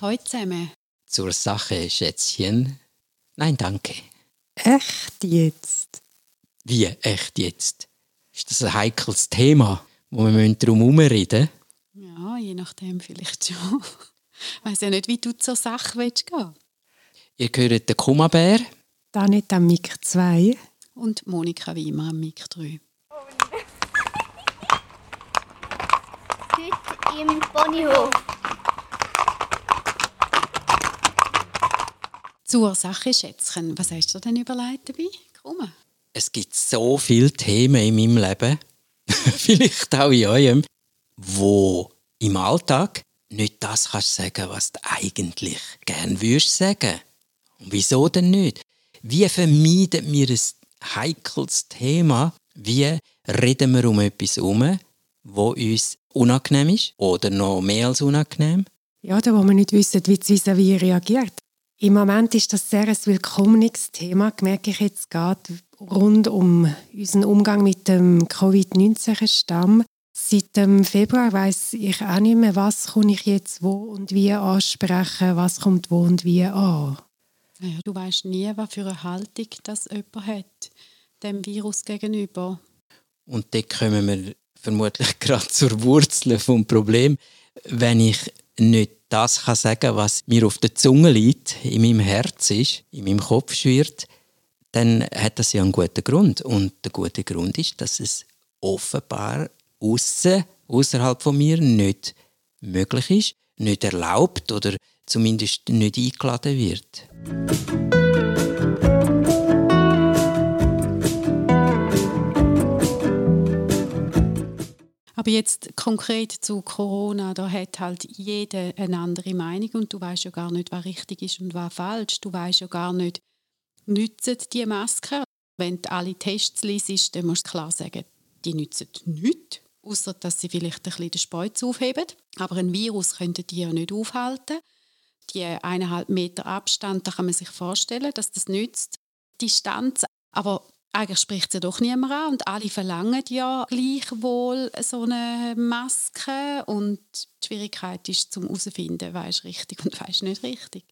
Heute zusammen. Zur Sache, Schätzchen. Nein, danke. Echt jetzt? Wie echt jetzt? Ist das ein heikles Thema, wo wir darum herumreden müssen? Ja, je nachdem vielleicht schon. Ich weiss ja nicht, wie du zur Sache willst gehen Ihr hört den Kummerbär. Da nicht am Mik 2. Und Monika Wiemer am Mik 3. Heute im Ponyhof. Zur Sache, Schätzchen, was hast du denn überlegt dabei? Komm. Es gibt so viele Themen in meinem Leben, vielleicht auch in eurem, wo im Alltag nicht das kannst sagen, was du eigentlich gern würdest sagen. Und wieso denn nicht? Wie vermeiden wir ein heikles Thema? Wie reden wir um etwas herum, wo uns unangenehm ist oder noch mehr als unangenehm? Ja, da wo wir nicht wissen, wie das vis reagiert. Im Moment ist das sehr ein willkommenes Thema, merke ich jetzt gerade, rund um unseren Umgang mit dem Covid-19-Stamm. Seit dem Februar weiß ich auch nicht mehr, was komme ich jetzt wo und wie ansprechen, was kommt wo und wie an. Ja, du weißt nie, was für eine Haltung das jemand hat, dem Virus gegenüber. Und da kommen wir vermutlich gerade zur Wurzel vom Problem. Wenn ich nicht das kann sagen, was mir auf der Zunge liegt, in meinem Herz ist, in meinem Kopf schwirrt, dann hat das ja einen guten Grund. Und der gute Grund ist, dass es offenbar außen, außerhalb von mir nicht möglich ist, nicht erlaubt oder zumindest nicht eingeladen wird. Aber jetzt konkret zu Corona, da hat halt jeder eine andere Meinung und du weißt ja gar nicht, was richtig ist und was falsch. Du weißt ja gar nicht, nützen die Maske. Wenn du alle Tests liest, dann musst du klar sagen, die nützen nichts, außer dass sie vielleicht ein bisschen den Speuz aufheben. Aber ein Virus könnte die ja nicht aufhalten. Die eineinhalb Meter Abstand, da kann man sich vorstellen, dass das nützt. Distanz, aber eigentlich spricht sie doch niemand an und alle verlangen ja gleichwohl so eine Maske und die Schwierigkeit ist zum herausfinden, was ist richtig und was ist nicht richtig.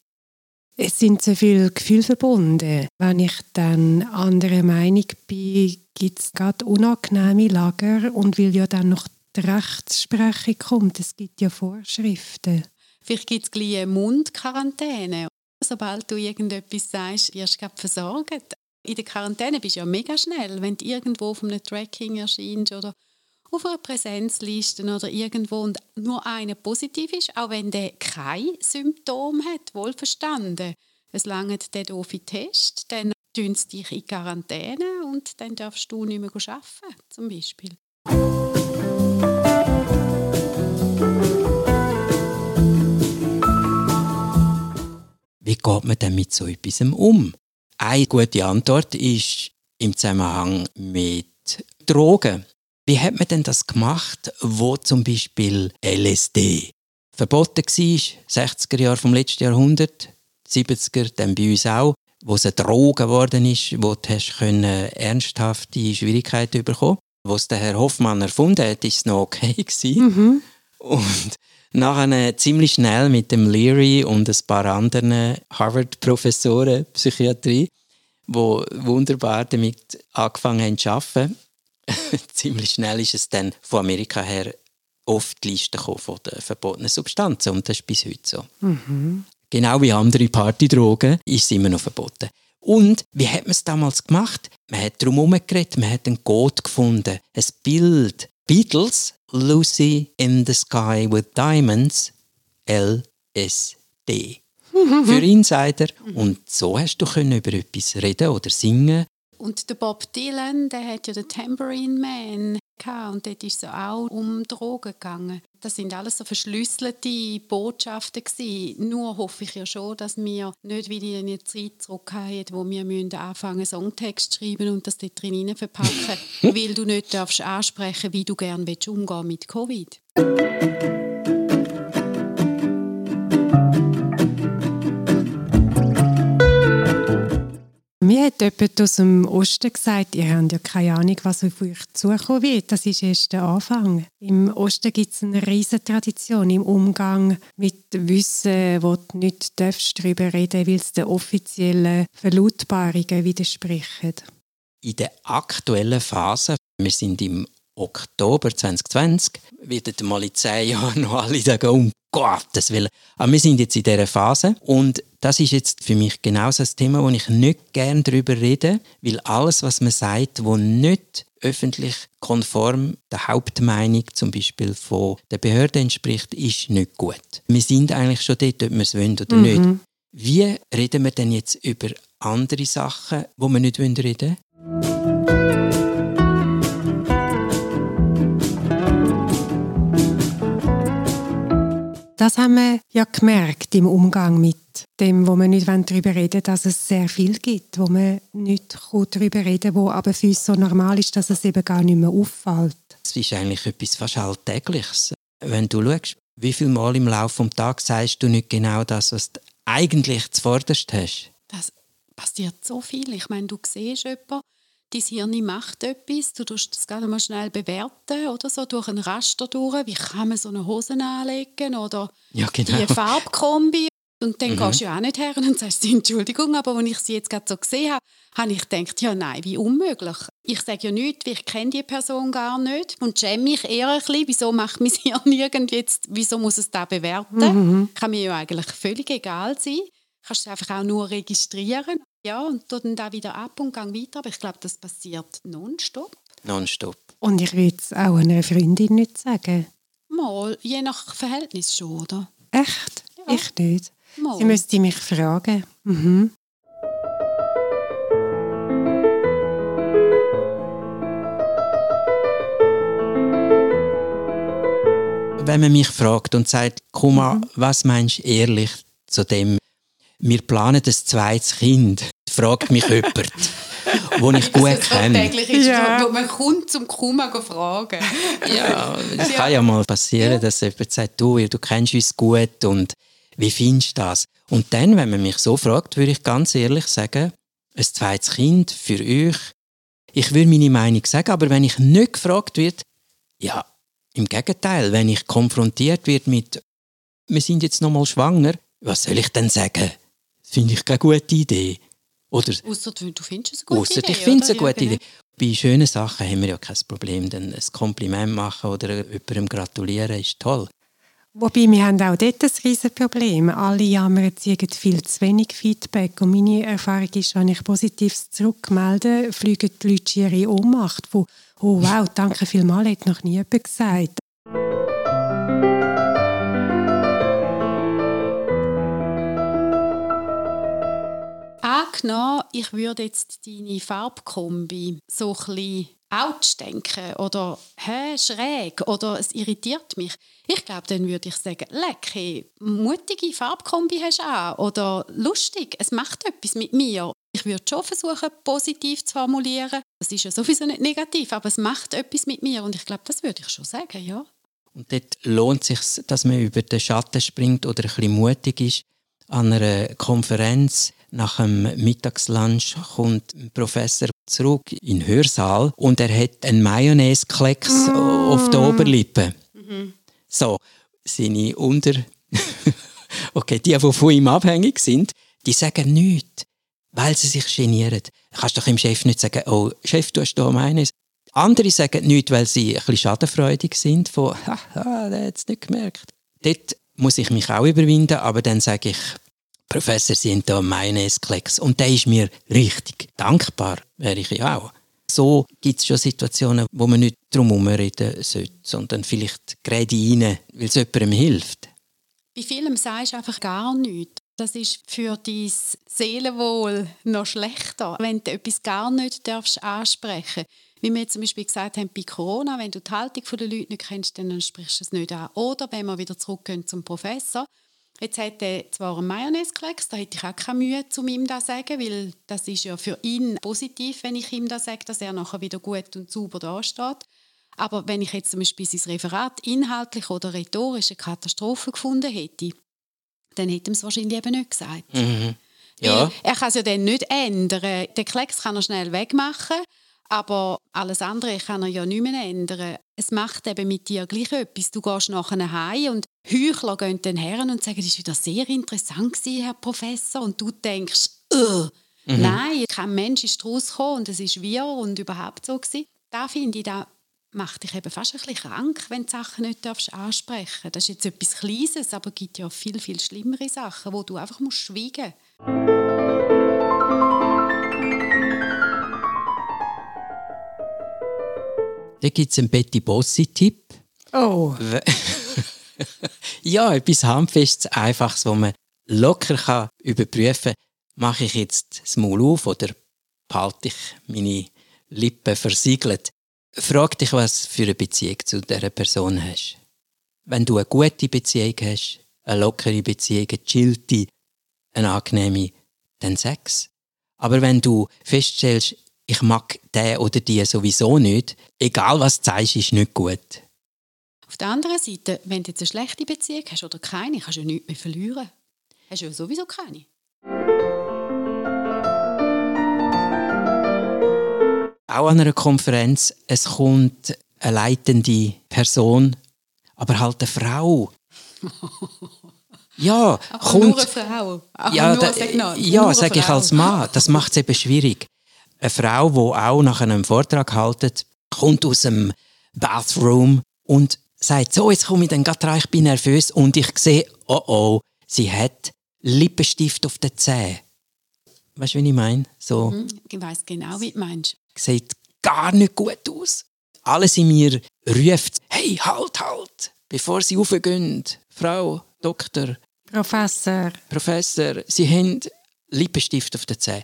Es sind so viele Gefühle verbunden. Wenn ich dann anderer Meinung bin, gibt es gerade unangenehme Lager und weil ja dann noch die Rechtsprechung kommt, es gibt ja Vorschriften. Vielleicht gibt es gleich eine Mundquarantäne. Sobald du irgendetwas sagst, wirst du versorgt in der Quarantäne bist du ja mega schnell, wenn du irgendwo auf einem Tracking erscheinst oder auf einer Präsenzliste oder irgendwo und nur einer positiv ist, auch wenn der kein Symptom hat, wohlverstanden. Es langt der doofe Test, dann tun sie dich in Quarantäne und dann darfst du nicht mehr arbeiten, zum Beispiel. Wie geht man denn mit so etwas um? Eine gute Antwort ist im Zusammenhang mit Drogen. Wie hat man denn das gemacht, wo zum Beispiel LSD verboten war, 60er Jahre vom letzten Jahrhundert, 70er, dann bei uns auch, wo es eine Droge geworden ist, wo du hast können ernsthafte Schwierigkeiten bekommen. Wo es der Herr Hoffmann erfunden hat, ist es noch okay gewesen. Mhm. Und Nachher ziemlich schnell mit dem Leary und ein paar anderen Harvard-Professoren Psychiatrie, wo wunderbar damit angefangen haben zu arbeiten. ziemlich schnell ist es dann von Amerika her oft die Liste von den verbotenen Substanzen und das ist bis heute so. Mhm. Genau wie andere Partydrogen ist es immer noch verboten. Und wie hat man es damals gemacht? Man hat darum herumgeredet, man hat einen Code gefunden, ein Bild. Beatles Lucy in the Sky with Diamonds, LSD. Für Insider. Und so hast du über etwas reden oder singen. Und der Bob Dylan, der hat ja den Tambourine Man gehabt, und dort ist es auch um Drogen gegangen. Das sind alles so verschlüsselte Botschaften gewesen. Nur hoffe ich ja schon, dass wir nicht wieder in eine Zeit zurückgehen, wo wir anfangen Songtext zu schreiben und das dort drin verpacken, weil du nicht darfst ansprechen, wie du gerne umgehen mit Covid. Mir hat jemand aus dem Osten gesagt, ihr habt ja keine Ahnung, was auf euch zukommen wird. Das ist erst der Anfang. Im Osten gibt es eine riesige Tradition im Umgang mit Wissen, wo du nicht darüber reden weil es den offiziellen Verlautbarungen widerspricht. In der aktuellen Phase, wir sind im Oktober 2020, wird mal in zehn Jahren noch alle sagen, um Gottes Willen. Aber wir sind jetzt in dieser Phase und das ist jetzt für mich genau das Thema, wo ich nicht gerne darüber rede, weil alles, was man sagt, wo nicht öffentlich konform der Hauptmeinung zum Beispiel von der Behörde entspricht, ist nicht gut. Wir sind eigentlich schon dort, ob wir es wollen oder mhm. nicht. Wie reden wir denn jetzt über andere Sachen, wo wir nicht reden wollen? Das haben wir ja gemerkt im Umgang mit dem, wo wir nicht darüber reden wollen, dass es sehr viel gibt, wo man nicht darüber reden wo aber für uns so normal ist, dass es eben gar nicht mehr auffällt. Es ist eigentlich etwas fast Alltägliches. Wenn du schaust, wie viele Mal im Laufe des Tages sagst du nicht genau das, was du eigentlich zuvorderst hast? Das passiert so viel. Ich meine, du siehst jemanden, dein Hirn macht etwas, du tust das gerade mal schnell bewerten oder so, durch ein Raster durch, wie kann man so eine Hose anlegen oder ja, genau. die Farbkombi und dann mhm. gehst du ja auch nicht her und sagst Entschuldigung, aber als ich sie jetzt gerade so gesehen habe, habe ich gedacht, ja nein, wie unmöglich. Ich sage ja nichts, weil ich kenne die Person gar nicht und schäme mich eher ein bisschen, wieso macht mein Hirn irgendwie jetzt, wieso muss es da bewerten? Mhm. Kann mir ja eigentlich völlig egal sein. Kannst du einfach auch nur registrieren ja, und dann da wieder ab und gang weiter. Aber ich glaube, das passiert nonstop. Nonstop. Und ich würde es auch einer Freundin nicht sagen. Mal, je nach Verhältnis schon, oder? Echt? Ja. Ich nicht. Mal. Sie müsste mich fragen. Mhm. Wenn man mich fragt und sagt, Kuma, mhm. was meinst du ehrlich zu dem, wir planen ein zweites Kind, fragt mich jemand, den ich gut kenne. Ja. Wo man kommt zum Kuma fragen. ja, es kann ja mal passieren, ja. dass jemand sagt, du, du kennst uns gut und wie findest du das? Und dann, wenn man mich so fragt, würde ich ganz ehrlich sagen, ein zweites Kind für euch, ich würde meine Meinung sagen, aber wenn ich nicht gefragt werde, ja, im Gegenteil, wenn ich konfrontiert werde mit, wir sind jetzt noch mal schwanger, was soll ich denn sagen? Finde ich keine gute Idee. Oder, Ausser du findest es eine gute Idee. ich finde es eine gute ja, Idee. Bei schönen Sachen haben wir ja kein Problem. Denn ein Kompliment machen oder jemandem gratulieren ist toll. Wobei, wir haben auch dort ein riesiges Problem. Alle jammern, sie haben viel zu wenig Feedback. Und meine Erfahrung ist, wenn ich Positives zurückmelde, fliegen die Leute ihre Ohnmacht. Wo, oh wow, danke vielmals, hat noch nie jemand gesagt. Angenommen, ich würde jetzt deine Farbkombi so ein bisschen ouch denken oder hä, schräg oder es irritiert mich. Ich glaube, dann würde ich sagen, leck, mutige Farbkombi hast du auch oder lustig, es macht etwas mit mir. Ich würde schon versuchen, positiv zu formulieren. Das ist ja sowieso nicht negativ, aber es macht etwas mit mir und ich glaube, das würde ich schon sagen, ja. Und dort lohnt es sich, dass man über den Schatten springt oder ein bisschen mutig ist an einer Konferenz nach dem Mittagslunch kommt ein Professor zurück in den Hörsaal und er hat einen Mayonnaise-Klecks mm. auf der Oberlippe. Mhm. So, seine Unter... okay, die, die von ihm abhängig sind, die sagen nichts, weil sie sich genieren. Du kannst doch dem Chef nicht sagen, oh, Chef, du hast da Mayonnaise. Andere sagen nichts, weil sie ein bisschen schadenfreudig sind, von, haha, der hat es nicht gemerkt. Dort muss ich mich auch überwinden, aber dann sage ich, Professor, haben hier Mayonnaise-Klecks. Und der ist mir richtig dankbar, wäre ich ja auch. So gibt es schon Situationen, wo man nicht drum herum reden sollte, sondern vielleicht gerade rein, weil es jemandem hilft. Bei vielem sagst du einfach gar nichts. Das ist für dein Seelenwohl noch schlechter, wenn du etwas gar nicht darfst ansprechen Wie wir zum Beispiel gesagt haben, bei Corona, wenn du die Haltung der Leute nicht kennst, dann sprichst du es nicht an. Oder wenn wir wieder zurückgehen zum Professor, Jetzt hat er zwar einen Mayonnaise-Klecks, da hätte ich auch keine Mühe, um ihm das zu sagen, weil das ist ja für ihn positiv, wenn ich ihm das sage, dass er nachher wieder gut und sauber dasteht. Aber wenn ich jetzt zum Beispiel sein Referat inhaltlich oder rhetorisch eine Katastrophe gefunden hätte, dann hätte er es wahrscheinlich eben nicht gesagt. Mhm. Ja. Er kann es ja dann nicht ändern. Den Klecks kann er schnell wegmachen, aber alles andere kann er ja nicht mehr ändern. Es macht eben mit dir gleich etwas. Du gehst nachher heim und Heuchler gehen dann her und sagen, das war wieder sehr interessant, gewesen, Herr Professor. Und du denkst, äh, nein, kein Mensch ist daraus gekommen und es ist wir und überhaupt so gewesen. Da finde ich, da macht dich eben fast ein bisschen krank, wenn du Sachen nicht darfst ansprechen Das ist jetzt etwas Kleines, aber es gibt ja viel, viel schlimmere Sachen, wo du einfach musst schweigen musst. Da gibt es einen Betty Bossi-Tipp. Oh, Ja, etwas Handfestes, Einfaches, wo man locker kann überprüfen kann, mache ich jetzt das Maul auf oder behalte ich meine Lippen versiegelt. Frag dich, was für eine Beziehung zu dieser Person hast. Wenn du eine gute Beziehung hast, eine lockere Beziehung, eine chillte, eine angenehme, dann sag's. Aber wenn du feststellst, ich mag den oder die sowieso nicht, egal was du sagst, ist nicht gut. Auf der anderen Seite, wenn du jetzt eine schlechte Beziehung hast oder keine, kannst du ja nichts mehr verlieren. Hast du ja sowieso keine. Auch an einer Konferenz, es kommt eine leitende Person, aber halt eine Frau. Ja, Aber kommt. nur eine Frau. Aber ja, nur, noch, nur ja sage ich als Mann. Das macht es eben schwierig. Eine Frau, die auch nach einem Vortrag haltet, kommt aus dem Bathroom und sagt, so, jetzt komme ich dann gerade rein, ich bin nervös und ich sehe, oh oh, sie hat Lippenstift auf den Zähnen. Weißt du, wie ich meine? So, Hm, Ich weiss genau, wie du meinst. sieht gar nicht gut aus. Alles in mir ruft, hey, halt, halt, bevor sie raufgehen. Frau, Doktor, Professor. Professor, Sie haben Lippenstift auf den Zähnen.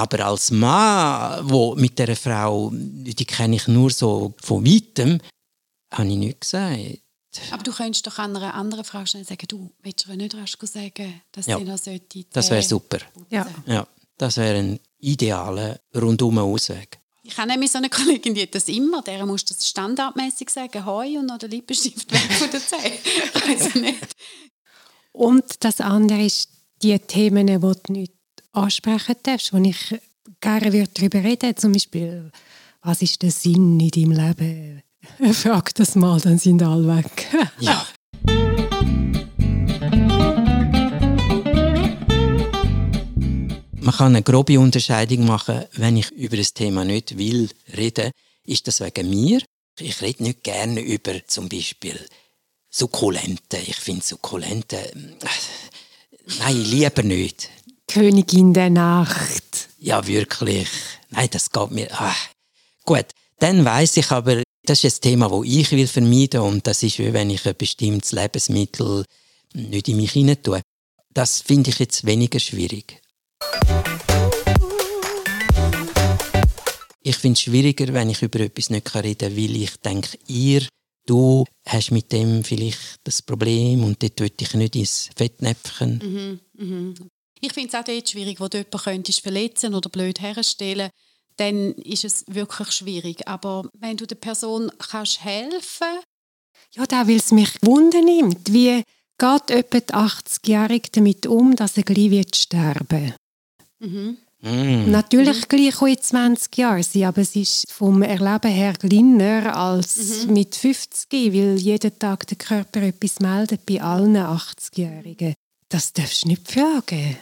Aber als Mann, wo mit der Frau, die kenne ich nur so von weitem, habe ich nichts gesagt. Aber du könntest doch an einer anderen Frau schnell sagen, du, willst du nicht rasch sagen, dass Ja, sie noch sollte Das wäre Zähne super. Ja. Ja, das wäre ein idealer rundum Ausweg. Ich habe nämlich so eine Kollegin, die hat das immer, der muss das standardmäßig sagen, Hoi und noch den Lippenstift weg von der Zähne. Ich weiss nicht. Und das andere ist die Themen, die du nicht ansprechen darfst, wo ich gerne würde darüber reden Zum Beispiel, was ist der Sinn in deinem Leben? Frag das mal, dann sind alle weg. Ja. Man kann eine grobe Unterscheidung machen, wenn ich über das Thema nicht will reden, ist das wegen mir. Ich rede nicht gerne über zum Beispiel Sukkulente. Ich finde Sukkulente, äh, nein, lieber nicht. Königin der Nacht. Ja, wirklich. Nein, das geht mir. Ah. Gut, dann weiß ich aber, das ist ein Thema, das ich will vermeiden und das ist, wie wenn ich ein bestimmtes Lebensmittel nicht in mich hinein tue. Das finde ich jetzt weniger schwierig. Ich finde es schwieriger, wenn ich über etwas nicht reden kann, weil ich denke, ihr, du hast mit dem vielleicht das Problem und dort will ich nicht ins Fettnäpfchen. Ich finde es auch dort schwierig, wo du jemanden könntest verletzen oder blöd herstellen dann ist es wirklich schwierig. Aber wenn du der Person kannst helfen Ja, da weil es mich Wunder nimmt. Wie geht etwa die 80-Jährige damit um, dass er gleich wird sterben mhm. Mm. Natürlich gleich auch in 20 Jahren sein, aber es ist vom Erleben her kleiner als mit 50, weil jeden Tag der Körper etwas meldet bei allen 80-Jährigen. Das darfst du nicht fragen.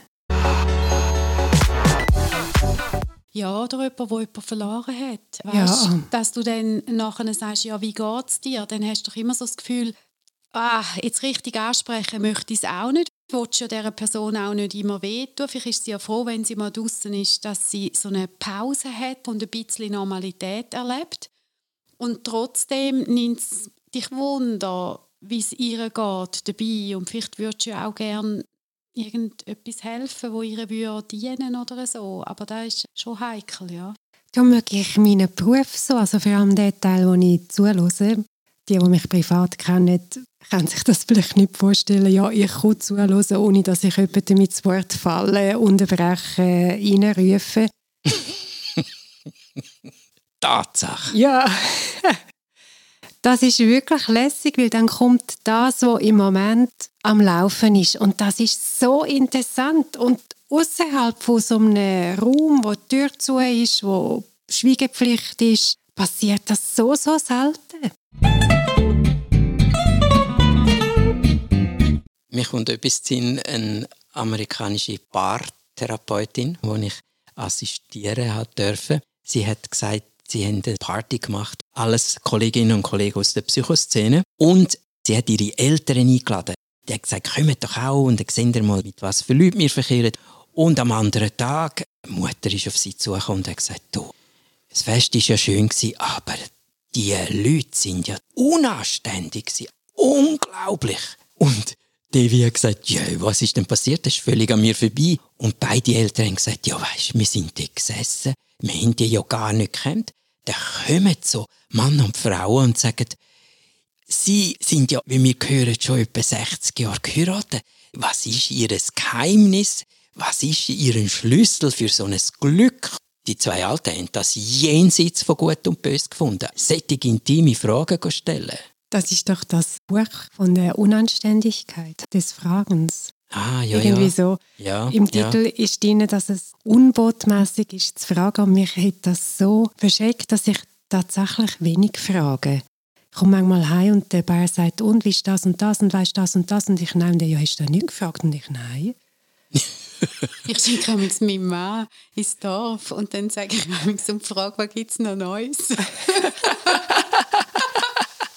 Ja, oder jemand, der jemanden verloren hat. Ja. Weißt, Dass du dann nachher sagst, ja, wie geht es dir? Dann hast du doch immer so das Gefühl, ah, jetzt richtig ansprechen möchte ich es auch nicht. Du willst ja dieser Person auch nicht immer wehtun. Vielleicht ist sie ja froh, wenn sie mal draußen ist, dass sie so eine Pause hat und ein bisschen Normalität erlebt. Und trotzdem nimmt es dich Wunder, wie es ihr geht dabei. Und vielleicht würdest du ja auch gerne irgendetwas helfen, wo ihr würde dienen oder so. Aber das ist schon heikel, ja. Da möge ich meinen Beruf so, also vor allem den Teil, wo ich zuhöre, die, die mich privat kennen, können sich das vielleicht nicht vorstellen. Ja, ich kann zuhören, ohne dass ich jemandem ins Wort falle, unterbreche, reinrufe. Tatsache. Ja, das ist wirklich lässig, weil dann kommt das, was im Moment am Laufen ist. Und das ist so interessant. Und außerhalb von so einem Raum, wo die Tür zu ist, wo Schweigepflicht ist, passiert das so, so selten. Mir kommt etwas in eine amerikanische Paartherapeutin, die ich assistieren durfte. Sie hat gesagt, sie haben eine Party gemacht, alles Kolleginnen und Kollegen aus der Psychoszene. Und sie hat ihre Eltern eingeladen. Die hat gesagt, kommt doch auch und dann sehen wir mal, mit was für Leuten wir verkehren. Und am anderen Tag, die Mutter ist auf sie zugekommen und hat gesagt, du, das Fest war ja schön, aber die Leute sind ja unanständig, unglaublich. Und Devi hat gesagt, ja, was ist denn passiert? Das ist völlig an mir vorbei. Und beide Eltern haben gesagt, ja, weißt, wir sind dort gesessen, wir haben die ja gar nicht gekannt. Dann kommen so Mann und Frau und sagen, sie sind ja, wie wir hören, schon etwa 60 Jahre geheiratet. Was ist ihr Geheimnis? Was ist ihr Schlüssel für so ein Glück? Die zwei Alten haben das jenseits von Gut und Böse gefunden. Solche intime Fragen stellen. Das ist doch das Buch von der Unanständigkeit des Fragens. Ah, ja, Irgendwie ja. so. Ja, Im Titel ja. ist drin, dass es unbotmäßig ist zu fragen. Und mich hat das so verschreckt, dass ich tatsächlich wenig frage. Ich komme manchmal heim und der Bär sagt, und wie ist das und das und weißt das und das? Und ich nehme den, ja, hast du das nicht gefragt? Und ich, nein. ich schicke mit meinem Mann ins Dorf und dann sage ich ihm und frage, was gibt es noch Neues?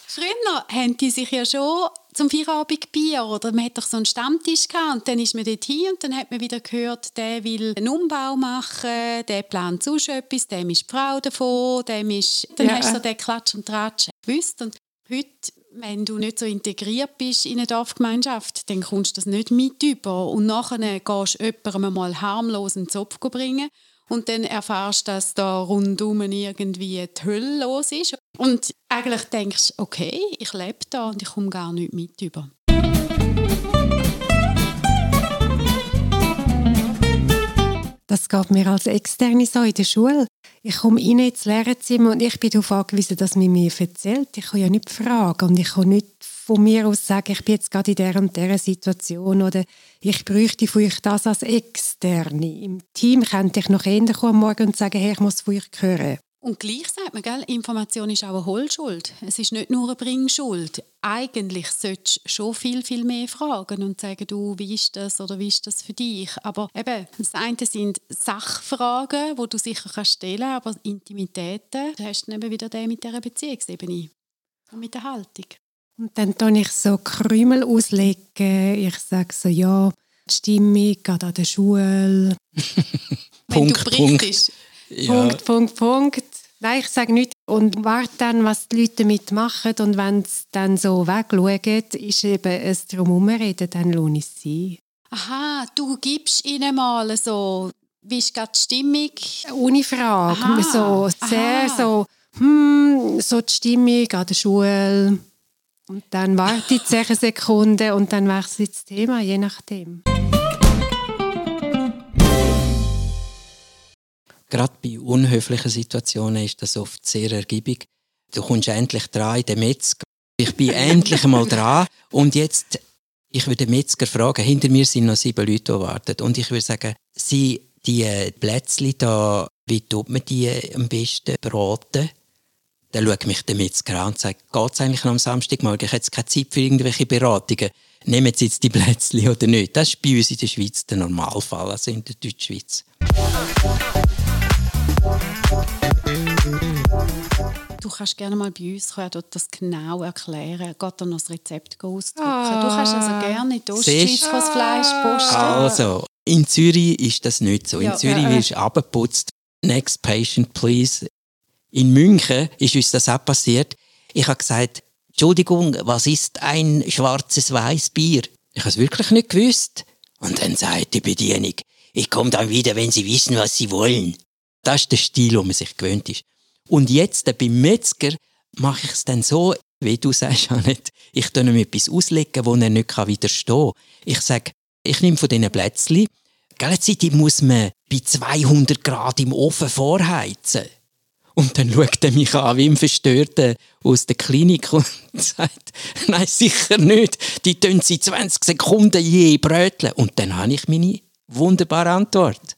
Früher haben die sich ja schon zum Feierabend Bier oder man hat doch so einen Stammtisch gehabt und dann ist man dort hin und dann hat man wieder gehört, der will einen Umbau machen, der plant sonst etwas, dem ist die Frau davon, dem ist... Dann Ja. hast du so den Klatsch und Tratsch gewusst und heute, wenn du nicht so integriert bist in eine Dorfgemeinschaft, dann kommst du das nicht mit über und nachher gehst du jemandem mal harmlos einen Zopf bringen und dann erfährst du, dass da rundum irgendwie die Hölle los ist. Und eigentlich denkst du, okay, ich lebe da und ich komme gar nicht mit über. Das geht mir als Externe so in der Schule. Ich komme rein ins Lehrerzimmer und ich bin darauf angewiesen, dass man mir erzählt. Ich kann ja nicht fragen und ich kann nicht von mir aus sagen, ich bin jetzt gerade in dieser und dieser Situation oder ich bräuchte von euch das als Externe. Im Team könnte ich noch eher kommen am Morgen und sagen, hey, ich muss von euch hören. Und gleich sagt man, gell, Information ist auch eine Holschuld. Es ist nicht nur eine Bringschuld. Eigentlich solltest du schon viel, viel mehr fragen und sagen, du, wie ist das oder wie ist das für dich? Aber eben, das eine sind Sachfragen, die du sicher kannst stellen aber Intimitäten, da hast du dann eben wieder den mit dieser Beziehungsebene und mit der Haltung. Und dann tue ich so Krümel auslegen. Ich sage so, ja, die Stimmung geht an der Schule. Wenn Punkt, du Punkt. Ja. Punkt, Punkt, Punkt. Nein, ich sage nicht. Und warte dann, was die Leute damit machen. Und wenn sie dann so wegschauen, ist eben ein Drumherumreden, dann lohnt es sie. aha, du gibst ihnen mal so, wie ist gerade die Stimmung? Ohne Frage. Aha, So sehr aha. so, hm, so die Stimmung an der Schule. Und dann wartet sie eine Sekunde und dann wechselt das Thema, je nachdem. Gerade bei unhöflichen Situationen ist das oft sehr ergiebig. Du kommst endlich dran in den Metzger. Ich bin endlich einmal dran. Und jetzt, ich würde den Metzger fragen, hinter mir sind noch sieben Leute, die warten. Und ich würde sagen, sie, die äh, Plätzchen da, wie tut man die am besten braten? Dann schaut mich der Metzger an und sagt, geht es eigentlich noch am Samstagmorgen? Ich habe jetzt keine Zeit für irgendwelche Beratungen. Nehmen Sie jetzt die Plätzchen oder nicht? Das ist bei uns in der Schweiz der Normalfall, also in der Deutschschweiz. Du kannst gerne mal bei uns kommen, dort das genau erklären. Geht dann noch das Rezept ausdrucken. Ah. Du kannst also gerne in die Siehst Ostschweiz du? das Fleisch posten. Also, in Zürich ist das nicht so. In Ja, Zürich ja. wirst du abgeputzt. Next patient, please. In München ist uns das auch passiert. Ich habe gesagt, Entschuldigung, was ist ein schwarzes Weißbier? Ich habe es wirklich nicht gewusst. Und dann sagt die Bedienung, ich komme dann wieder, wenn Sie wissen, was Sie wollen. Das ist der Stil, wo man sich gewöhnt ist. Und jetzt äh, beim Metzger mache ich es dann so, wie du sagst, Janet, ich tue ihm etwas auslegen, wo er nicht widerstehen kann. Ich sage, ich nehme von diesen Plätzchen, die muss man bei 200 Grad im Ofen vorheizen. Und dann schaut er mich an wie ein Verstörter aus der Klinik und sagt, nein, sicher nicht. Die tun sie 20 Sekunden je bröteln. Und dann habe ich meine Wunderbare Antwort.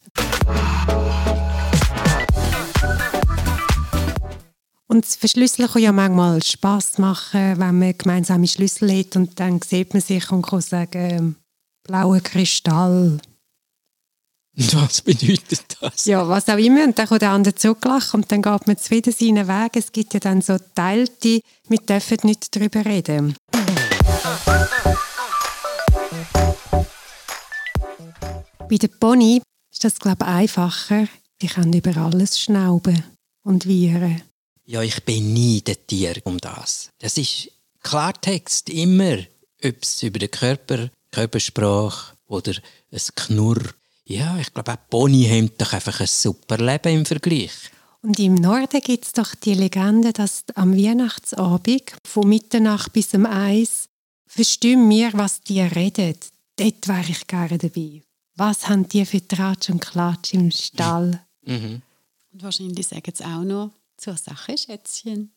Und das Verschlüsseln kann ja manchmal Spass machen, wenn man gemeinsame Schlüssel hat und dann sieht man sich und kann sagen, blauer Kristall. Was bedeutet das? Ja, was auch immer. Und dann kommt der andere zurücklachen und dann geht man wieder seinen Weg. Es gibt ja dann so Teilte, wir dürfen nicht darüber reden. Bei der Pony ist das, glaube ich, einfacher. Die können über alles schnauben und wieren. Ja, ich bin nie der Tier um das. Das ist Klartext, immer. Ob es über den Körper, Körpersprache oder ein Knurr. Ja, ich glaube, auch Pony haben doch einfach ein super Leben im Vergleich. Und im Norden gibt es doch die Legende, dass am Weihnachtsabend von Mitternacht bis um eins verstehen wir, was die reden. Dort wäre ich gerne dabei. Was haben die für Tratsch und Klatsch im Stall? Mhm. Und wahrscheinlich sagen sie auch noch zur Sache, Schätzchen.